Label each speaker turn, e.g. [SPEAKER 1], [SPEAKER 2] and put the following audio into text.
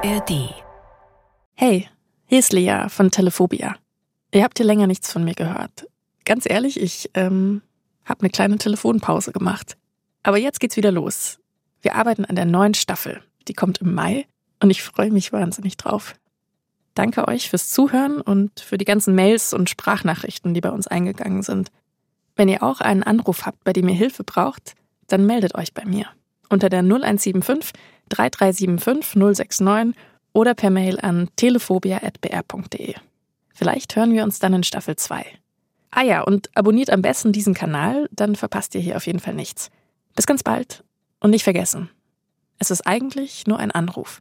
[SPEAKER 1] ARD.
[SPEAKER 2] Hey, hier ist Lea von Telephobia. Ihr habt hier länger nichts von mir gehört. Ganz ehrlich, ich ähm, habe eine kleine Telefonpause gemacht. Aber jetzt geht's wieder los. Wir arbeiten an der neuen Staffel. Die kommt im Mai und ich freue mich wahnsinnig drauf. Danke euch fürs Zuhören und für die ganzen Mails und Sprachnachrichten, die bei uns eingegangen sind. Wenn ihr auch einen Anruf habt, bei dem ihr Hilfe braucht, dann meldet euch bei mir unter der 0175 3375 069 oder per Mail an telephobia.br.de. Vielleicht hören wir uns dann in Staffel 2. Ah ja, und abonniert am besten diesen Kanal, dann verpasst ihr hier auf jeden Fall nichts. Bis ganz bald und nicht vergessen, es ist eigentlich nur ein Anruf.